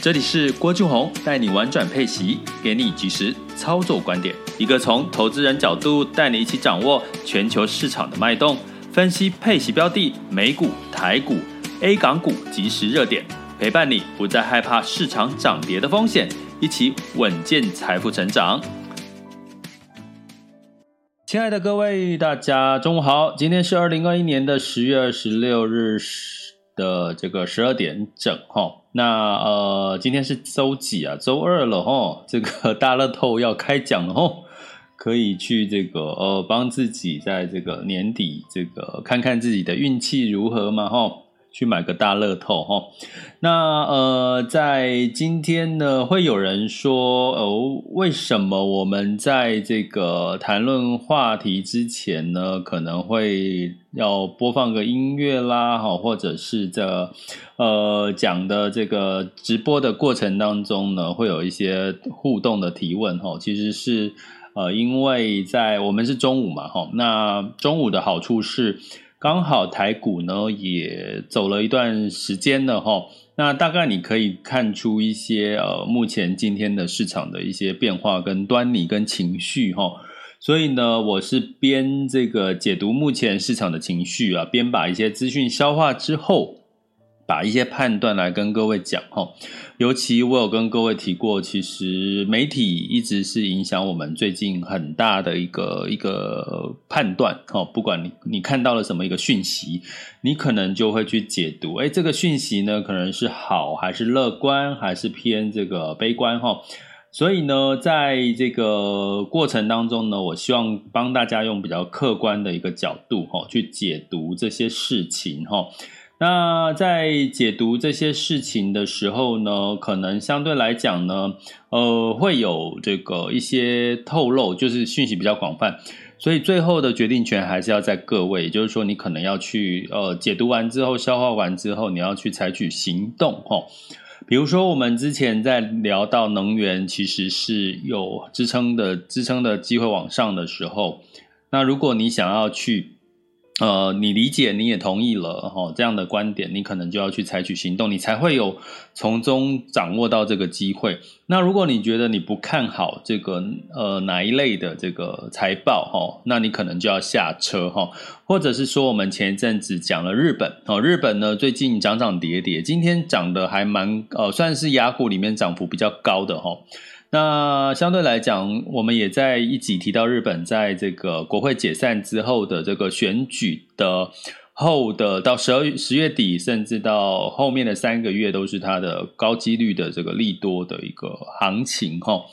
这里是郭俊宏带你玩转配息，给你及时操作观点，一个从投资人角度带你一起掌握全球市场的脉动，分析配息标的、美股、台股、A 港股即时热点，陪伴你不再害怕市场涨跌的风险，一起稳健财富成长。亲爱的各位，大家中午好，今天是二零二一年的十月二十六日的这个十二点整哈。那呃，今天是周几啊？周二了哈，这个大乐透要开奖了哈，可以去这个呃帮自己在这个年底这个看看自己的运气如何嘛哈。去买个大乐透哈，那呃，在今天呢，会有人说哦，为什么我们在这个谈论话题之前呢，可能会要播放个音乐啦，哈，或者是这呃讲的这个直播的过程当中呢，会有一些互动的提问哈，其实是呃，因为在我们是中午嘛，哈，那中午的好处是。刚好台股呢也走了一段时间了哈，那大概你可以看出一些呃目前今天的市场的一些变化跟端倪跟情绪哈，所以呢我是边这个解读目前市场的情绪啊，边把一些资讯消化之后。把一些判断来跟各位讲哈，尤其我有跟各位提过，其实媒体一直是影响我们最近很大的一个一个判断哈。不管你你看到了什么一个讯息，你可能就会去解读，诶，这个讯息呢可能是好还是乐观，还是偏这个悲观哈。所以呢，在这个过程当中呢，我希望帮大家用比较客观的一个角度哈，去解读这些事情哈。那在解读这些事情的时候呢，可能相对来讲呢，呃，会有这个一些透露，就是讯息比较广泛，所以最后的决定权还是要在各位，也就是说，你可能要去呃解读完之后，消化完之后，你要去采取行动齁。比如说，我们之前在聊到能源其实是有支撑的，支撑的机会往上的时候，那如果你想要去。呃，你理解，你也同意了哈，这样的观点，你可能就要去采取行动，你才会有从中掌握到这个机会。那如果你觉得你不看好这个呃哪一类的这个财报哈，那你可能就要下车哈，或者是说我们前一阵子讲了日本哦，日本呢最近涨涨跌跌，今天涨得还蛮呃，算是雅虎里面涨幅比较高的哈。那相对来讲，我们也在一集提到日本在这个国会解散之后的这个选举的后的到十二十月底，甚至到后面的三个月，都是它的高几率的这个利多的一个行情哈。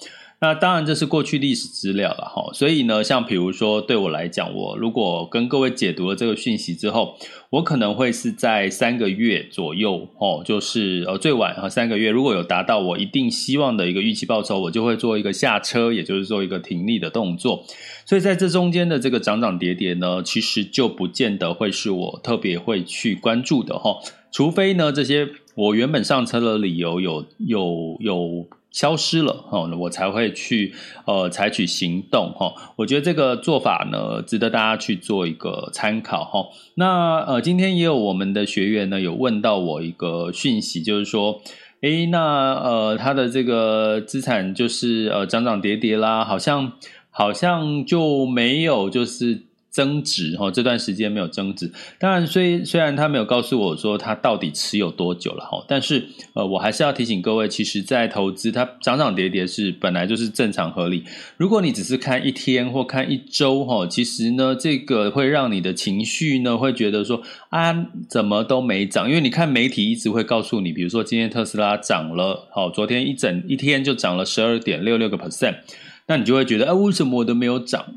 那当然，这是过去历史资料了哈，所以呢，像比如说对我来讲，我如果跟各位解读了这个讯息之后，我可能会是在三个月左右哦，就是呃最晚和三个月，如果有达到我一定希望的一个预期报酬，我就会做一个下车，也就是做一个停利的动作。所以在这中间的这个涨涨跌跌呢，其实就不见得会是我特别会去关注的哈，除非呢这些我原本上车的理由有有有。消失了哈，我才会去呃采取行动哈。我觉得这个做法呢，值得大家去做一个参考哈。那呃，今天也有我们的学员呢，有问到我一个讯息，就是说，诶，那呃，他的这个资产就是呃涨涨跌跌啦，好像好像就没有就是。增值哈，这段时间没有增值。当然，虽虽然他没有告诉我说他到底持有多久了哈，但是呃，我还是要提醒各位，其实，在投资它涨涨跌跌是本来就是正常合理。如果你只是看一天或看一周哈，其实呢，这个会让你的情绪呢会觉得说啊，怎么都没涨？因为你看媒体一直会告诉你，比如说今天特斯拉涨了，好，昨天一整一天就涨了十二点六六个 percent，那你就会觉得啊，为什么我都没有涨？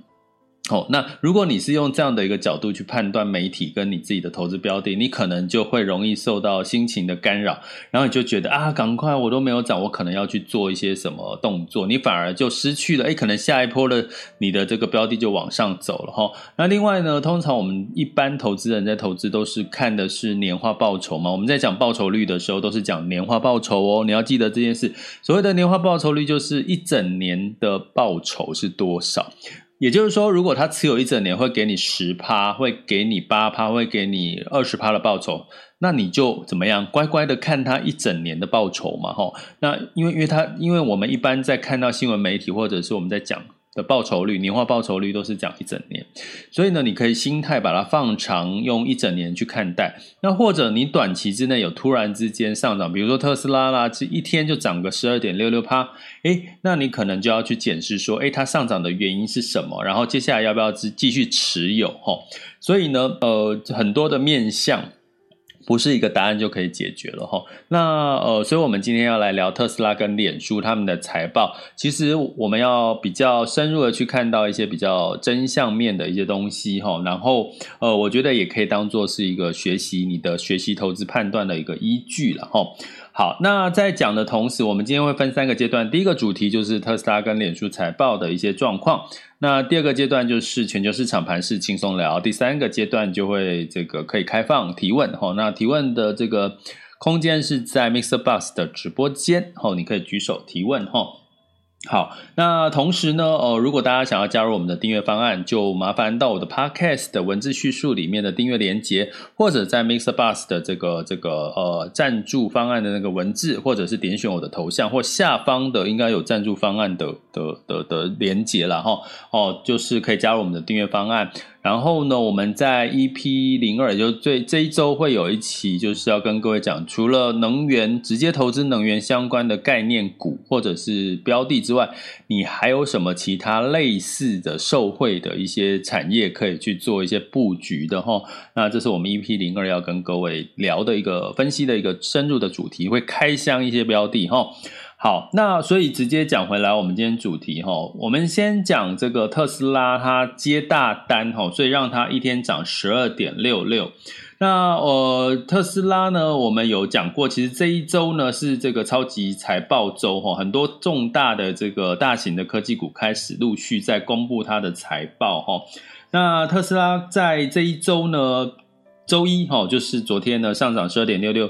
哦，那如果你是用这样的一个角度去判断媒体跟你自己的投资标的，你可能就会容易受到心情的干扰，然后你就觉得啊，赶快我都没有涨，我可能要去做一些什么动作，你反而就失去了，诶，可能下一波的你的这个标的就往上走了哈。那另外呢，通常我们一般投资人在投资都是看的是年化报酬嘛，我们在讲报酬率的时候都是讲年化报酬哦，你要记得这件事。所谓的年化报酬率就是一整年的报酬是多少。也就是说，如果他持有一整年，会给你十趴，会给你八趴，会给你二十趴的报酬，那你就怎么样？乖乖的看他一整年的报酬嘛，吼。那因为，因为他，因为我们一般在看到新闻媒体，或者是我们在讲。的报酬率，年化报酬率都是讲一整年，所以呢，你可以心态把它放长，用一整年去看待。那或者你短期之内有突然之间上涨，比如说特斯拉啦，这一天就涨个十二点六六趴，诶，那你可能就要去检视说，诶，它上涨的原因是什么？然后接下来要不要继继续持有？吼，所以呢，呃，很多的面向。不是一个答案就可以解决了哈。那呃，所以我们今天要来聊特斯拉跟脸书他们的财报。其实我们要比较深入的去看到一些比较真相面的一些东西哈。然后呃，我觉得也可以当做是一个学习你的学习投资判断的一个依据了哈。好，那在讲的同时，我们今天会分三个阶段。第一个主题就是特斯拉跟脸书财报的一些状况。那第二个阶段就是全球市场盘势轻松聊。第三个阶段就会这个可以开放提问哈。那提问的这个空间是在 Mixer Bus 的直播间，哈，你可以举手提问哈。好，那同时呢，呃，如果大家想要加入我们的订阅方案，就麻烦到我的 Podcast 的文字叙述里面的订阅连接，或者在 MixerBus 的这个这个呃赞助方案的那个文字，或者是点选我的头像或下方的应该有赞助方案的的的的连接了哈，哦，就是可以加入我们的订阅方案。然后呢，我们在 EP 零二，也就最这这一周会有一期，就是要跟各位讲，除了能源直接投资能源相关的概念股或者是标的之外，你还有什么其他类似的受惠的一些产业可以去做一些布局的哈？那这是我们 EP 零二要跟各位聊的一个分析的一个深入的主题，会开箱一些标的哈。好，那所以直接讲回来，我们今天主题哈，我们先讲这个特斯拉，它接大单哈，所以让它一天涨十二点六六。那呃，特斯拉呢，我们有讲过，其实这一周呢是这个超级财报周哈，很多重大的这个大型的科技股开始陆续在公布它的财报哈。那特斯拉在这一周呢，周一哈，就是昨天呢上涨十二点六六。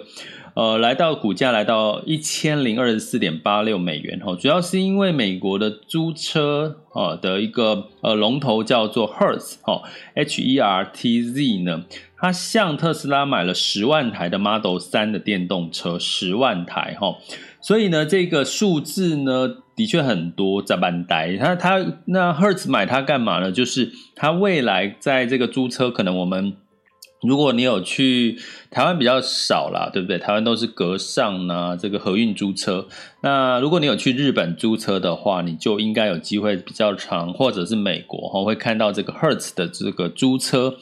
呃，来到股价来到一千零二十四点八六美元哈，主要是因为美国的租车啊的一个呃龙头叫做 Hertz 哈，H E R T Z 呢，它向特斯拉买了十万台的 Model 3的电动车，十万台哈，所以呢这个数字呢的确很多，在班呆，它它那 Hertz 买它干嘛呢？就是它未来在这个租车可能我们。如果你有去台湾比较少啦，对不对？台湾都是隔上呢，这个合运租车。那如果你有去日本租车的话，你就应该有机会比较长，或者是美国哈，会看到这个 Hertz 的这个租车。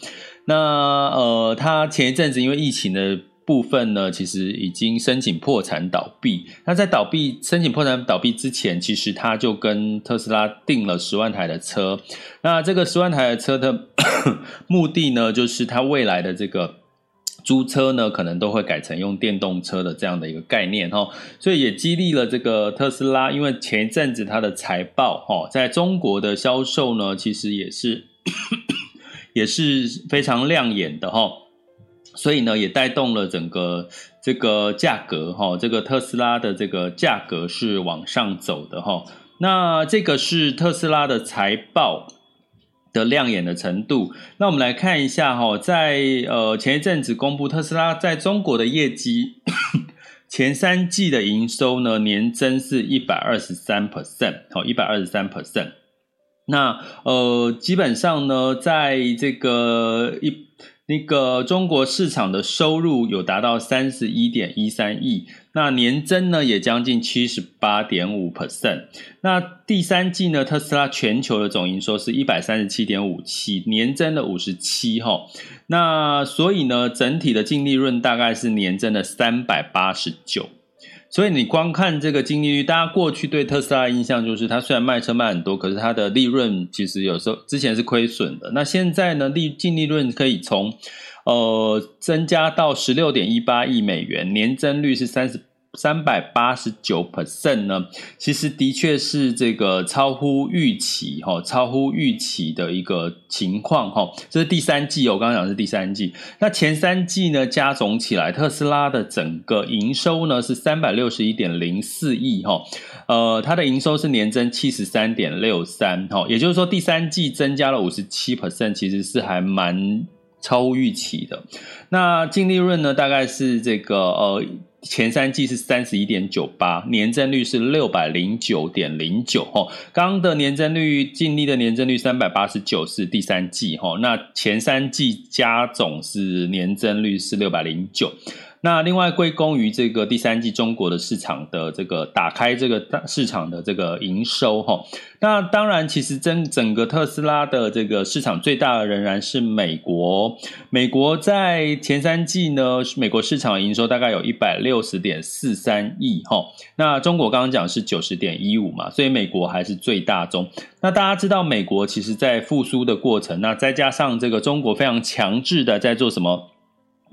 那呃，他前一阵子因为疫情的。部分呢，其实已经申请破产倒闭。那在倒闭申请破产倒闭之前，其实他就跟特斯拉订了十万台的车。那这个十万台的车的 目的呢，就是他未来的这个租车呢，可能都会改成用电动车的这样的一个概念哈。所以也激励了这个特斯拉，因为前一阵子它的财报哈，在中国的销售呢，其实也是 也是非常亮眼的哈。所以呢，也带动了整个这个价格哈，这个特斯拉的这个价格是往上走的哈。那这个是特斯拉的财报的亮眼的程度。那我们来看一下哈，在呃前一阵子公布特斯拉在中国的业绩，前三季的营收呢，年增是一百二十三 percent，好，一百二十三 percent。那呃基本上呢，在这个一。那个中国市场的收入有达到三十一点一三亿，那年增呢也将近七十八点五 percent。那第三季呢，特斯拉全球的总营收是一百三十七点五七，年增了五十七哈。那所以呢，整体的净利润大概是年增了三百八十九。所以你光看这个净利率，大家过去对特斯拉印象就是，它虽然卖车卖很多，可是它的利润其实有时候之前是亏损的。那现在呢，利净利润可以从呃增加到十六点一八亿美元，年增率是三十。三百八十九 percent 呢，其实的确是这个超乎预期哈，超乎预期的一个情况哈。这是第三季，我刚刚讲是第三季。那前三季呢，加总起来，特斯拉的整个营收呢是三百六十一点零四亿哈，呃，它的营收是年增七十三点六三哈，也就是说第三季增加了五十七 percent，其实是还蛮超乎预期的。那净利润呢，大概是这个呃。前三季是三十一点九八，年增率是六百零九点零九吼。刚刚的年增率，净利的年增率三百八十九是第三季哈，那前三季加总是年增率是六百零九。那另外归功于这个第三季中国的市场的这个打开这个大市场的这个营收哈，那当然其实整整个特斯拉的这个市场最大的仍然是美国，美国在前三季呢，美国市场营收大概有一百六十点四三亿哈，那中国刚刚讲是九十点一五嘛，所以美国还是最大宗。那大家知道美国其实在复苏的过程，那再加上这个中国非常强制的在做什么？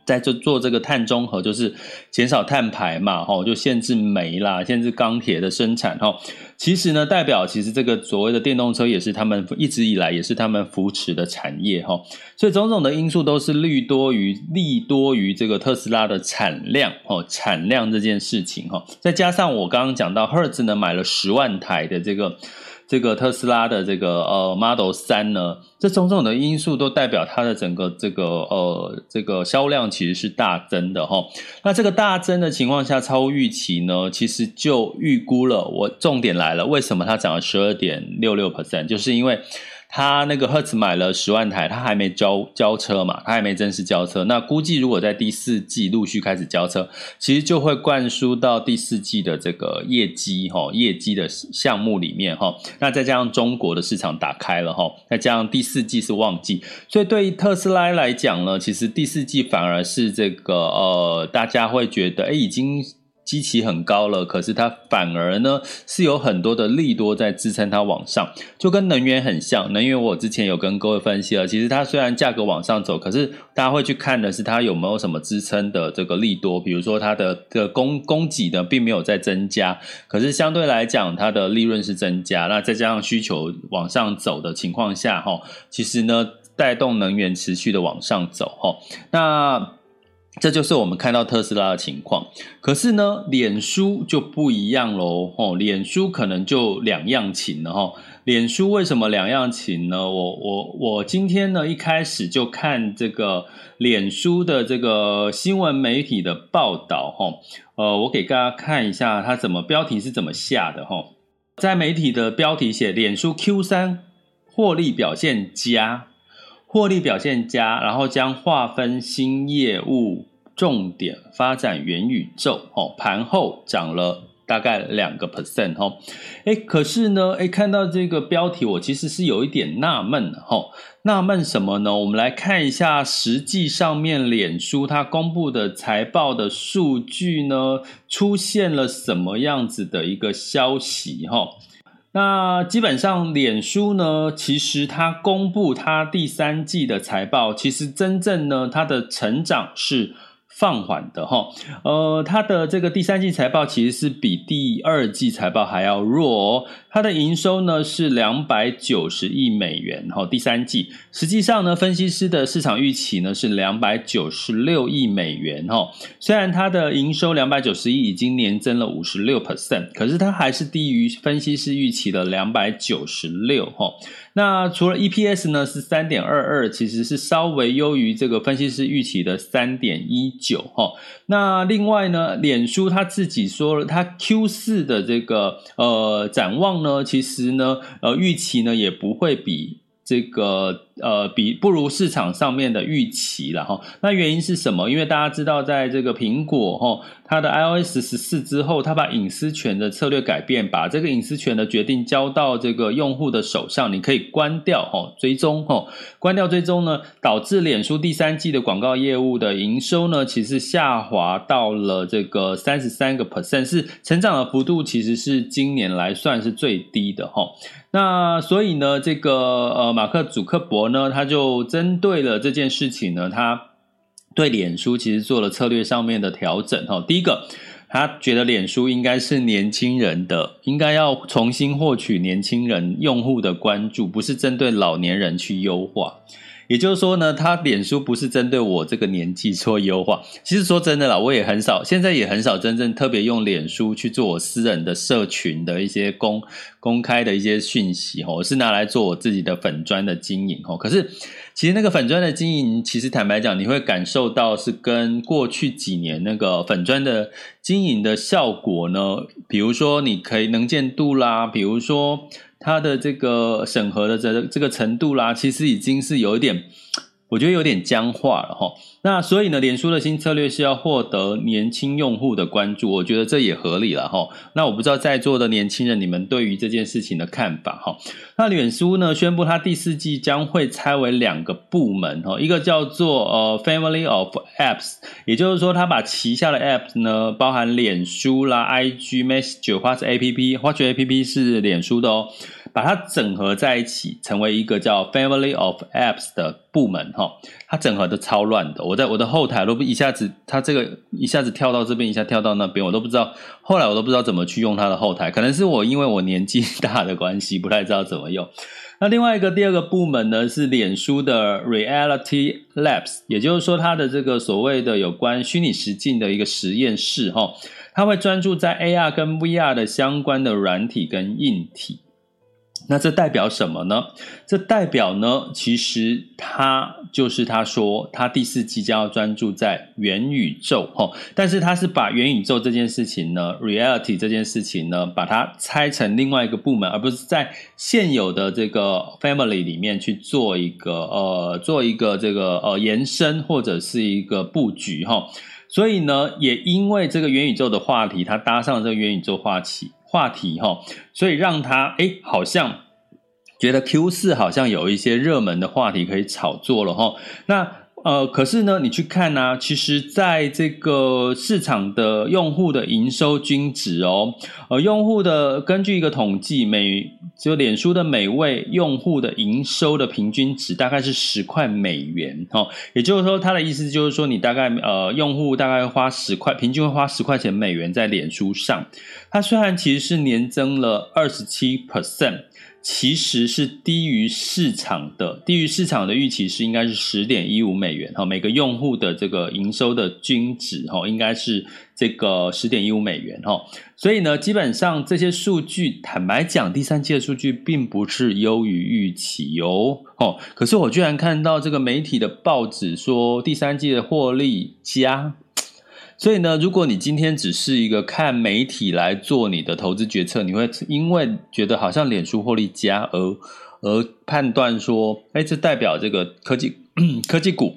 在做做这个碳中和，就是减少碳排嘛，吼，就限制煤啦，限制钢铁的生产，吼。其实呢，代表其实这个所谓的电动车也是他们一直以来也是他们扶持的产业，吼。所以种种的因素都是利多于利多于这个特斯拉的产量，哦，产量这件事情，哈。再加上我刚刚讲到，Hertz 呢买了十万台的这个。这个特斯拉的这个呃 Model 三呢，这种种的因素都代表它的整个这个呃这个销量其实是大增的哈。那这个大增的情况下超预期呢，其实就预估了。我重点来了，为什么它涨了十二点六六 percent？就是因为。他那个 Hertz 买了十万台，他还没交交车嘛，他还没正式交车。那估计如果在第四季陆续开始交车，其实就会灌输到第四季的这个业绩哈，业绩的项目里面哈。那再加上中国的市场打开了哈，再加上第四季是旺季，所以对于特斯拉来讲呢，其实第四季反而是这个呃，大家会觉得诶已经。基期很高了，可是它反而呢是有很多的利多在支撑它往上，就跟能源很像。能源我之前有跟各位分析了，其实它虽然价格往上走，可是大家会去看的是它有没有什么支撑的这个利多，比如说它的的供供给呢并没有在增加，可是相对来讲它的利润是增加，那再加上需求往上走的情况下，哈，其实呢带动能源持续的往上走，哈，那。这就是我们看到特斯拉的情况，可是呢，脸书就不一样喽，吼，脸书可能就两样情了，吼，脸书为什么两样情呢？我我我今天呢一开始就看这个脸书的这个新闻媒体的报道，吼，呃，我给大家看一下它怎么标题是怎么下的，吼，在媒体的标题写脸书 Q 三获利表现佳。获利表现佳，然后将划分新业务重点发展元宇宙哦，盘后涨了大概两个 percent 哦，诶，可是呢，诶，看到这个标题，我其实是有一点纳闷的哈，纳闷什么呢？我们来看一下实际上面脸书它公布的财报的数据呢，出现了什么样子的一个消息哈？那基本上，脸书呢，其实它公布它第三季的财报，其实真正呢，它的成长是。放缓的哈，呃，它的这个第三季财报其实是比第二季财报还要弱哦。它的营收呢是两百九十亿美元，哈，第三季实际上呢，分析师的市场预期呢是两百九十六亿美元，哈。虽然它的营收两百九十亿已经年增了五十六 percent，可是它还是低于分析师预期的两百九十六，哈。那除了 EPS 呢是三点二二，其实是稍微优于这个分析师预期的三点一九哈。那另外呢，脸书他自己说了，他 Q 四的这个呃展望呢，其实呢呃预期呢也不会比这个呃比不如市场上面的预期了哈。那原因是什么？因为大家知道，在这个苹果哈，它的 iOS 十四之后，它把隐私权的策略改变，把这个隐私权的决定交到这个用户的手上，你可以关掉哈追踪哈，关掉追踪呢，导致脸书第三季的广告业务的营收呢，其实下滑到了这个三十三个 percent，是成长的幅度其实是今年来算是最低的哈。那所以呢，这个呃，马克·祖克伯呢，他就针对了这件事情呢，他对脸书其实做了策略上面的调整哈。第一个，他觉得脸书应该是年轻人的，应该要重新获取年轻人用户的关注，不是针对老年人去优化。也就是说呢，他脸书不是针对我这个年纪做优化。其实说真的啦，我也很少，现在也很少真正特别用脸书去做我私人的社群的一些公公开的一些讯息哦，我是拿来做我自己的粉专的经营哦。可是其实那个粉砖的经营，其实坦白讲，你会感受到是跟过去几年那个粉砖的经营的效果呢，比如说你可以能见度啦，比如说。它的这个审核的这这个程度啦，其实已经是有一点，我觉得有点僵化了哈。那所以呢，脸书的新策略是要获得年轻用户的关注，我觉得这也合理了哈。那我不知道在座的年轻人，你们对于这件事情的看法哈。那脸书呢，宣布它第四季将会拆为两个部门哈，一个叫做呃 Family of Apps，也就是说，它把旗下的 Apps 呢，包含脸书啦、IG、Messenger 或者 APP，或者 APP 是脸书的哦。把它整合在一起，成为一个叫 Family of Apps 的部门哈。它整合的超乱的，我在我的后台都不一下子，它这个一下子跳到这边，一下跳到那边，我都不知道。后来我都不知道怎么去用它的后台，可能是我因为我年纪 大的关系，不太知道怎么用。那另外一个第二个部门呢，是脸书的 Reality Labs，也就是说它的这个所谓的有关虚拟实境的一个实验室哈，它会专注在 AR 跟 VR 的相关的软体跟硬体。那这代表什么呢？这代表呢，其实他就是他说他第四季将要专注在元宇宙哈，但是他是把元宇宙这件事情呢，reality 这件事情呢，把它拆成另外一个部门，而不是在现有的这个 family 里面去做一个呃做一个这个呃延伸或者是一个布局哈。所以呢，也因为这个元宇宙的话题，它搭上了这个元宇宙话题。话题哈，所以让他诶好像觉得 Q 四好像有一些热门的话题可以炒作了哈。那呃，可是呢，你去看呢、其实在这个市场的用户的营收均值哦，呃，用户的根据一个统计，每就脸书的每位用户的营收的平均值大概是十块美元哈。也就是说，他的意思就是说，你大概呃，用户大概花十块，平均会花十块钱美元在脸书上。它虽然其实是年增了二十七 percent。其实是低于市场的，低于市场的预期是应该是十点一五美元哈，每个用户的这个营收的均值哈，应该是这个十点一五美元哈，所以呢，基本上这些数据，坦白讲，第三季的数据并不是优于预期哟，哦，可是我居然看到这个媒体的报纸说第三季的获利加。所以呢，如果你今天只是一个看媒体来做你的投资决策，你会因为觉得好像脸书获利佳而而判断说，哎，这代表这个科技 科技股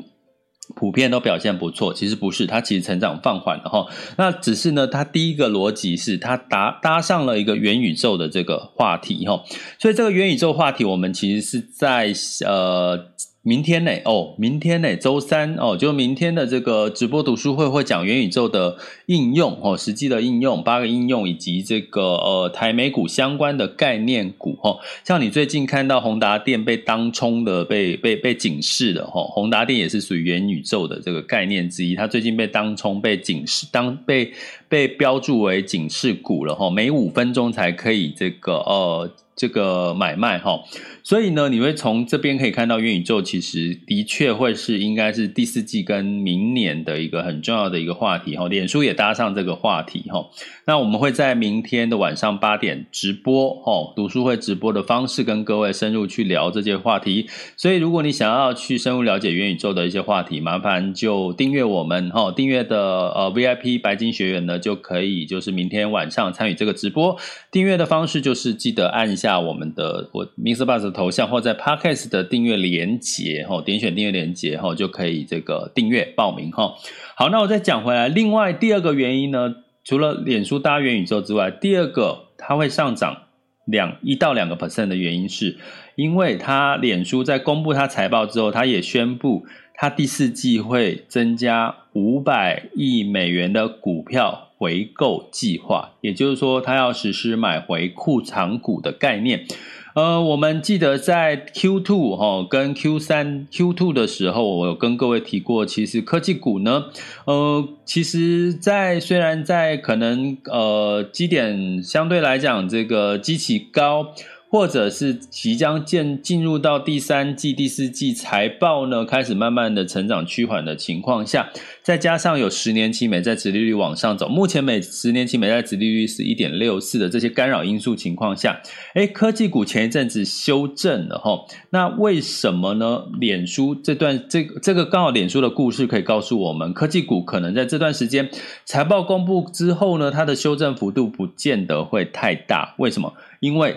普遍都表现不错。其实不是，它其实成长放缓了哈。那只是呢，它第一个逻辑是它搭搭上了一个元宇宙的这个话题哈。所以这个元宇宙话题，我们其实是在呃。明天呢？哦，明天呢？周三哦，就明天的这个直播读书会会讲元宇宙的应用哦，实际的应用，八个应用以及这个呃台美股相关的概念股哦，像你最近看到宏达电被当冲的，被被被警示的哈，宏达电也是属于元宇宙的这个概念之一，它最近被当冲被警示，当被被标注为警示股了哈，每五分钟才可以这个呃。这个买卖哈，所以呢，你会从这边可以看到元宇宙其实的确会是应该是第四季跟明年的一个很重要的一个话题哈。脸书也搭上这个话题哈。那我们会在明天的晚上八点直播哈，读书会直播的方式跟各位深入去聊这些话题。所以如果你想要去深入了解元宇宙的一些话题，麻烦就订阅我们哈，订阅的呃 VIP 白金学员呢就可以就是明天晚上参与这个直播。订阅的方式就是记得按一下。下我们的我 Mr. Bus 的头像，或在 Podcast 的订阅连接哈，点选订阅连接哈，就可以这个订阅报名哈。好，那我再讲回来，另外第二个原因呢，除了脸书搭元宇宙之外，第二个它会上涨两一到两个 percent 的原因是，因为它脸书在公布它财报之后，它也宣布。它第四季会增加五百亿美元的股票回购计划，也就是说，他要实施买回库藏股的概念。呃，我们记得在 Q two 哈跟 Q 三 Q two 的时候，我有跟各位提过，其实科技股呢，呃，其实在虽然在可能呃基点相对来讲这个基期高。或者是即将进进入到第三季、第四季财报呢，开始慢慢的成长趋缓的情况下，再加上有十年期美债殖利率往上走，目前每十年期美债殖利率是一点六四的这些干扰因素情况下，诶，科技股前一阵子修正了齁，那为什么呢？脸书这段这这个刚好脸书的故事可以告诉我们，科技股可能在这段时间财报公布之后呢，它的修正幅度不见得会太大，为什么？因为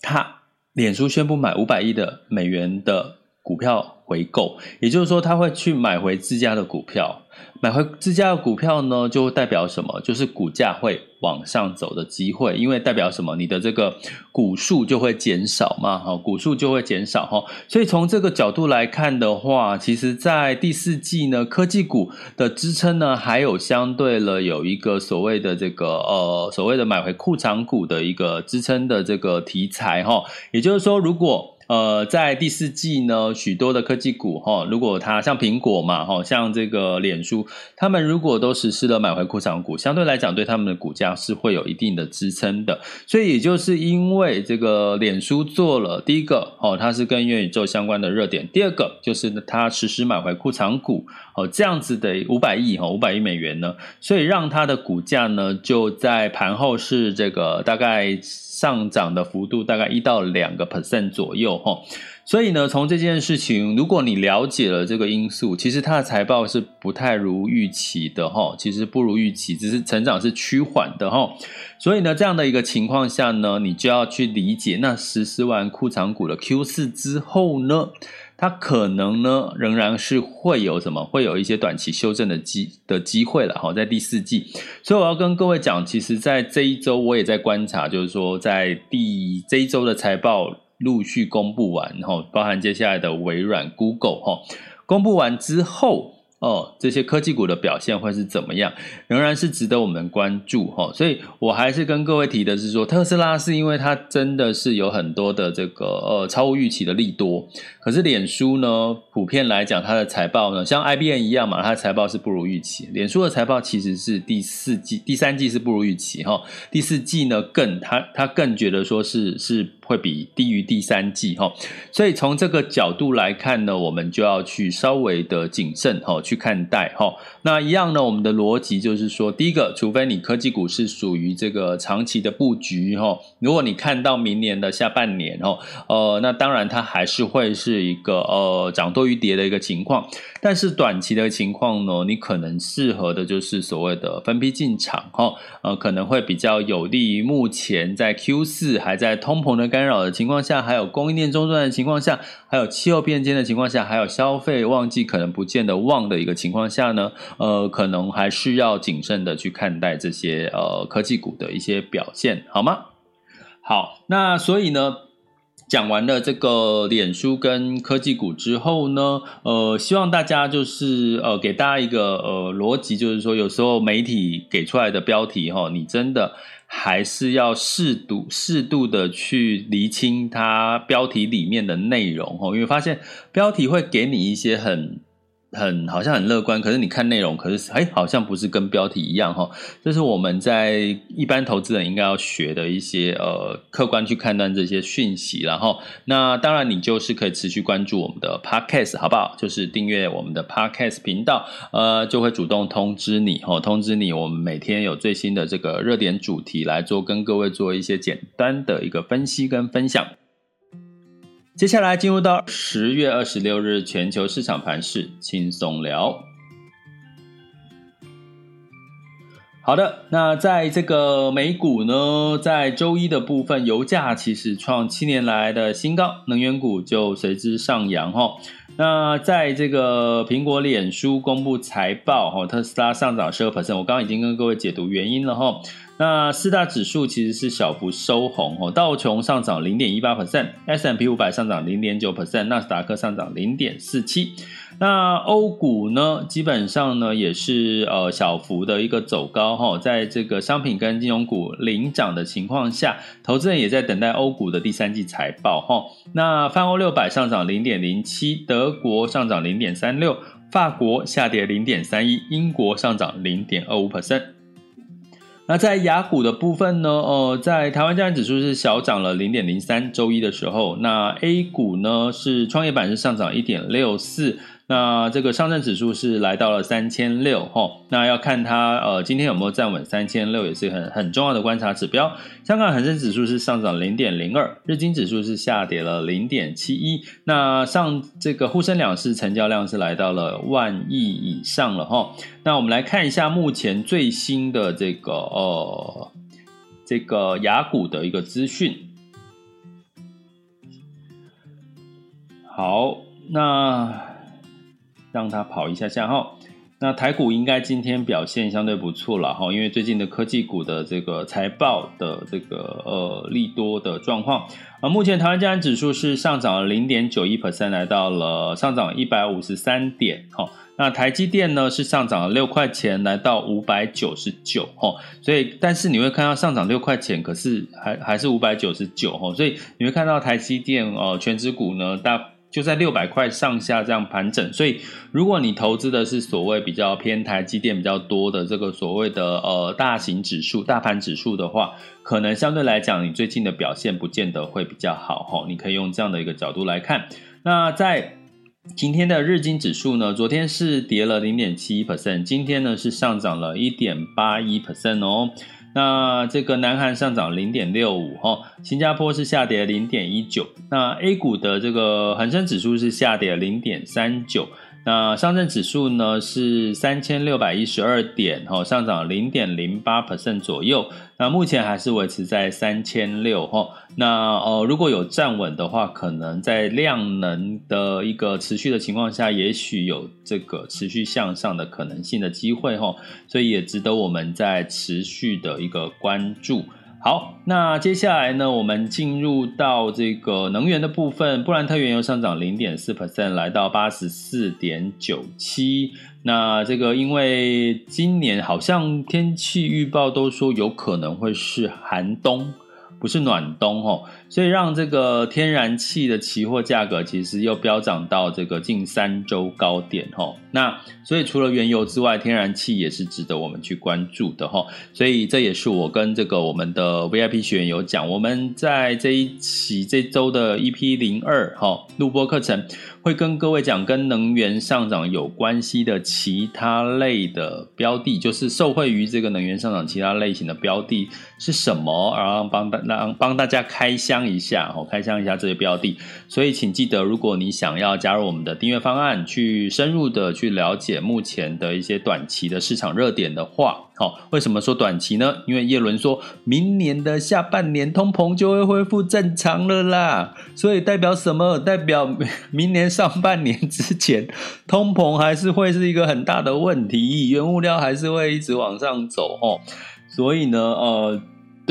他脸书宣布买五百亿的美元的股票回购，也就是说，他会去买回自家的股票。买回自家的股票呢，就代表什么？就是股价会往上走的机会，因为代表什么？你的这个股数就会减少嘛，哈，股数就会减少哈。所以从这个角度来看的话，其实，在第四季呢，科技股的支撑呢，还有相对了有一个所谓的这个呃，所谓的买回库藏股的一个支撑的这个题材哈。也就是说，如果呃，在第四季呢，许多的科技股哈，如果它像苹果嘛哈，像这个脸书，他们如果都实施了买回库藏股，相对来讲对他们的股价是会有一定的支撑的。所以也就是因为这个脸书做了第一个哦，它是跟元宇宙相关的热点；第二个就是它实施买回库藏股哦，这样子的五百亿哈，五百亿美元呢，所以让它的股价呢就在盘后是这个大概。上涨的幅度大概一到两个 percent 左右哈，所以呢，从这件事情，如果你了解了这个因素，其实它的财报是不太如预期的哈，其实不如预期，只是成长是趋缓的哈。所以呢，这样的一个情况下呢，你就要去理解，那实施完库藏股的 Q 四之后呢，它可能呢，仍然是会有什么，会有一些短期修正的机的机会了哈，在第四季。所以我要跟各位讲，其实，在这一周我也在观察，就是说，在第这一周的财报陆续公布完，后，包含接下来的微软、Google 哈，公布完之后。哦，这些科技股的表现会是怎么样，仍然是值得我们关注哈。所以我还是跟各位提的是说，特斯拉是因为它真的是有很多的这个呃超乎预期的利多，可是脸书呢，普遍来讲它的财报呢，像 IBM 一样嘛，它的财报是不如预期。脸书的财报其实是第四季、第三季是不如预期哈，第四季呢更它它更觉得说是是。会比低于第三季哈，所以从这个角度来看呢，我们就要去稍微的谨慎哈去看待哈。那一样呢，我们的逻辑就是说，第一个，除非你科技股是属于这个长期的布局哈，如果你看到明年的下半年哦，呃，那当然它还是会是一个呃涨多于跌的一个情况。但是短期的情况呢，你可能适合的就是所谓的分批进场哈，呃，可能会比较有利于目前在 Q 四还在通膨的干扰的情况下，还有供应链中断的情况下，还有气候变迁的情况下，还有消费旺季可能不见得旺的一个情况下呢，呃，可能还是要谨慎的去看待这些呃科技股的一些表现，好吗？好，那所以呢。讲完了这个脸书跟科技股之后呢，呃，希望大家就是呃，给大家一个呃逻辑，就是说有时候媒体给出来的标题哈，你真的还是要适度适度的去厘清它标题里面的内容哈，因为发现标题会给你一些很。很好像很乐观，可是你看内容，可是哎，好像不是跟标题一样哈。这是我们在一般投资人应该要学的一些呃，客观去判断这些讯息。然后，那当然你就是可以持续关注我们的 Podcast，好不好？就是订阅我们的 Podcast 频道，呃，就会主动通知你哦，通知你我们每天有最新的这个热点主题来做，跟各位做一些简单的一个分析跟分享。接下来进入到十月二十六日全球市场盘势轻松聊。好的，那在这个美股呢，在周一的部分，油价其实创七年来的新高，能源股就随之上扬哈。那在这个苹果、脸书公布财报哈，特斯拉上涨十二 percent，我刚刚已经跟各位解读原因了哈。那四大指数其实是小幅收红哦，道琼上涨零点一八 percent，S&P 五百上涨零点九 percent，纳斯达克上涨零点四七。那欧股呢，基本上呢也是呃小幅的一个走高哈，在这个商品跟金融股领涨的情况下，投资人也在等待欧股的第三季财报哈。那泛欧六百上涨零点零七，德国上涨零点三六，法国下跌零点三一，英国上涨零点二五 percent。那在雅虎的部分呢？呃，在台湾加权指数是小涨了零点零三，周一的时候，那 A 股呢是创业板是上涨一点六四。那这个上证指数是来到了三千六哈，那要看它呃今天有没有站稳三千六，也是很很重要的观察指标。香港恒生指数是上涨零点零二，日经指数是下跌了零点七一。那上这个沪深两市成交量是来到了万亿以上了哈。那我们来看一下目前最新的这个呃这个雅股的一个资讯。好，那。让它跑一下下哈，那台股应该今天表现相对不错了哈，因为最近的科技股的这个财报的这个呃利多的状况啊，目前台湾加权指数是上涨了零点九一 percent，来到了上涨一百五十三点哈。那台积电呢是上涨了六块钱，来到五百九十九哈。所以，但是你会看到上涨六块钱，可是还还是五百九十九哈。所以你会看到台积电呃全指股呢大。就在六百块上下这样盘整，所以如果你投资的是所谓比较偏台积电比较多的这个所谓的呃大型指数、大盘指数的话，可能相对来讲你最近的表现不见得会比较好哈。你可以用这样的一个角度来看。那在今天的日经指数呢，昨天是跌了零点七一 percent，今天呢是上涨了一点八一 percent 哦。那这个南韩上涨零点六五哈，新加坡是下跌零点一九，那 A 股的这个恒生指数是下跌零点三九。那上证指数呢是三千六百一十二点，哈，上涨零点零八 percent 左右。那目前还是维持在三千六，哈。那呃，如果有站稳的话，可能在量能的一个持续的情况下，也许有这个持续向上的可能性的机会，哈。所以也值得我们在持续的一个关注。好，那接下来呢，我们进入到这个能源的部分，布兰特原油上涨零点四 percent，来到八十四点九七。那这个因为今年好像天气预报都说有可能会是寒冬。不是暖冬哦，所以让这个天然气的期货价格其实又飙涨到这个近三周高点哦。那所以除了原油之外，天然气也是值得我们去关注的哈。所以这也是我跟这个我们的 VIP 学员有讲，我们在这一期这周的 EP 零二哈录播课程。会跟各位讲跟能源上涨有关系的其他类的标的，就是受惠于这个能源上涨其他类型的标的是什么，然后帮大让帮大家开箱一下哦，开箱一下这些标的。所以请记得，如果你想要加入我们的订阅方案，去深入的去了解目前的一些短期的市场热点的话。好，为什么说短期呢？因为叶伦说明年的下半年通膨就会恢复正常了啦，所以代表什么？代表 明年上半年之前，通膨还是会是一个很大的问题，原物料还是会一直往上走哦。所以呢，呃，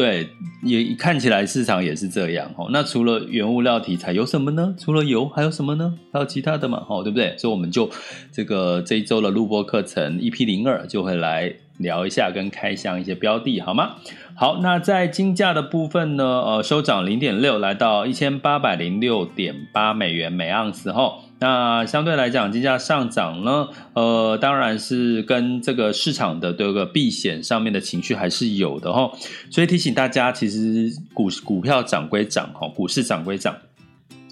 对，也看起来市场也是这样哦。那除了原物料题材有什么呢？除了油还有什么呢？还有其他的嘛？哦，对不对？所以我们就这个这一周的录播课程 EP 零二就会来。聊一下跟开箱一些标的好吗？好，那在金价的部分呢，呃，收涨零点六，来到一千八百零六点八美元每盎司哈。那相对来讲，金价上涨呢，呃，当然是跟这个市场的这个避险上面的情绪还是有的哈。所以提醒大家，其实股股票涨归涨哈，股市涨归涨，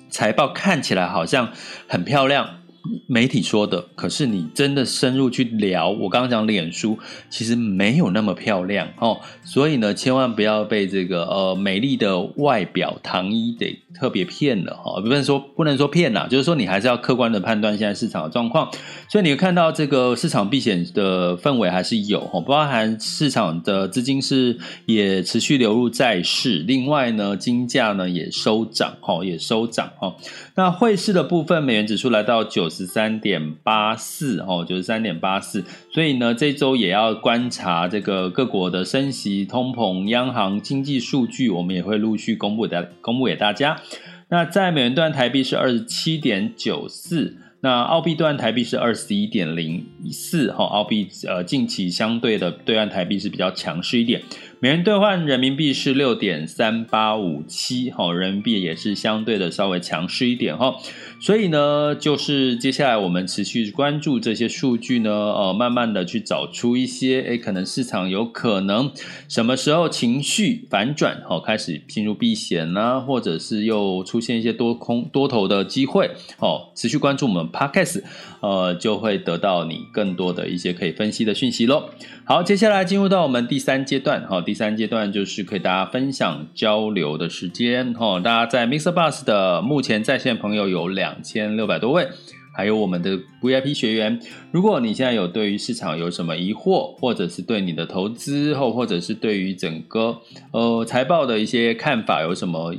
财报看起来好像很漂亮。媒体说的，可是你真的深入去聊，我刚刚讲脸书其实没有那么漂亮哦，所以呢，千万不要被这个呃美丽的外表糖衣给特别骗了哈，不能说不能说骗啦，就是说你还是要客观的判断现在市场的状况。所以你看到这个市场避险的氛围还是有哈，包含市场的资金是也持续流入债市，另外呢，金价呢也收涨哈，也收涨哈。那汇市的部分，美元指数来到九十三点八四哦，九十三点八四。所以呢，这周也要观察这个各国的升息、通膨、央行经济数据，我们也会陆续公布的，公布给大家。那在美元段，台币是二十七点九四。那澳币兑台币是二十一点零四，哈，澳币呃近期相对的兑换台币是比较强势一点。美元兑换人民币是六点三八五七，哈，人民币也是相对的稍微强势一点，哈。所以呢，就是接下来我们持续关注这些数据呢，呃，慢慢的去找出一些，诶，可能市场有可能什么时候情绪反转，哦，开始进入避险啦，或者是又出现一些多空多头的机会，哦，持续关注我们 Podcast，呃，就会得到你更多的一些可以分析的讯息喽。好，接下来进入到我们第三阶段，哈，第三阶段就是可以大家分享交流的时间，哈，大家在 Mr. Bus 的目前在线朋友有两两千六百多位，还有我们的 VIP 学员，如果你现在有对于市场有什么疑惑，或者是对你的投资，或或者是对于整个呃财报的一些看法有什么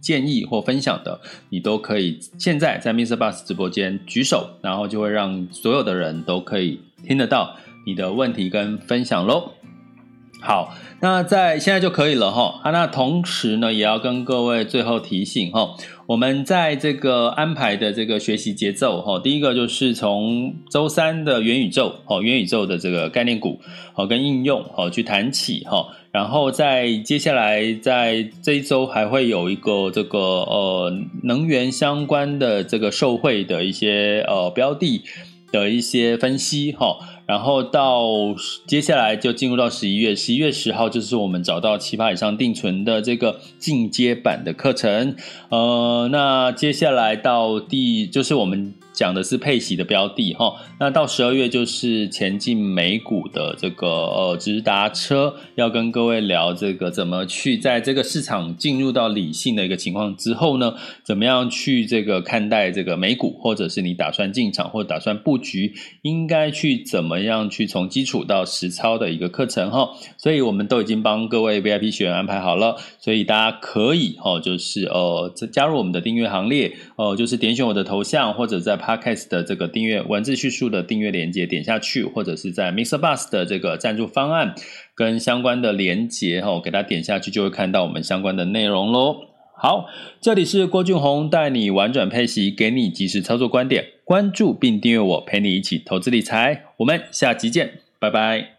建议或分享的，你都可以现在在 Mr. Bus 直播间举手，然后就会让所有的人都可以听得到。你的问题跟分享喽，好，那在现在就可以了哈。啊，那同时呢，也要跟各位最后提醒哈，我们在这个安排的这个学习节奏哈，第一个就是从周三的元宇宙哦，元宇宙的这个概念股哦跟应用哦去谈起哈，然后在接下来在这一周还会有一个这个呃能源相关的这个受惠的一些呃标的的一些分析哈。然后到接下来就进入到十一月，十一月十号就是我们找到七趴以上定存的这个进阶版的课程。呃，那接下来到第就是我们。讲的是配息的标的哈，那到十二月就是前进美股的这个呃直达车，要跟各位聊这个怎么去在这个市场进入到理性的一个情况之后呢，怎么样去这个看待这个美股，或者是你打算进场或打算布局，应该去怎么样去从基础到实操的一个课程哈，所以我们都已经帮各位 VIP 学员安排好了，所以大家可以哦，就是呃加入我们的订阅行列哦，就是点选我的头像或者在。Podcast 的这个订阅文字叙述的订阅连接点下去，或者是在 Mr. Bus 的这个赞助方案跟相关的连接哈，给它点下去就会看到我们相关的内容喽。好，这里是郭俊宏带你玩转配息，给你及时操作观点，关注并订阅我，陪你一起投资理财。我们下期见，拜拜。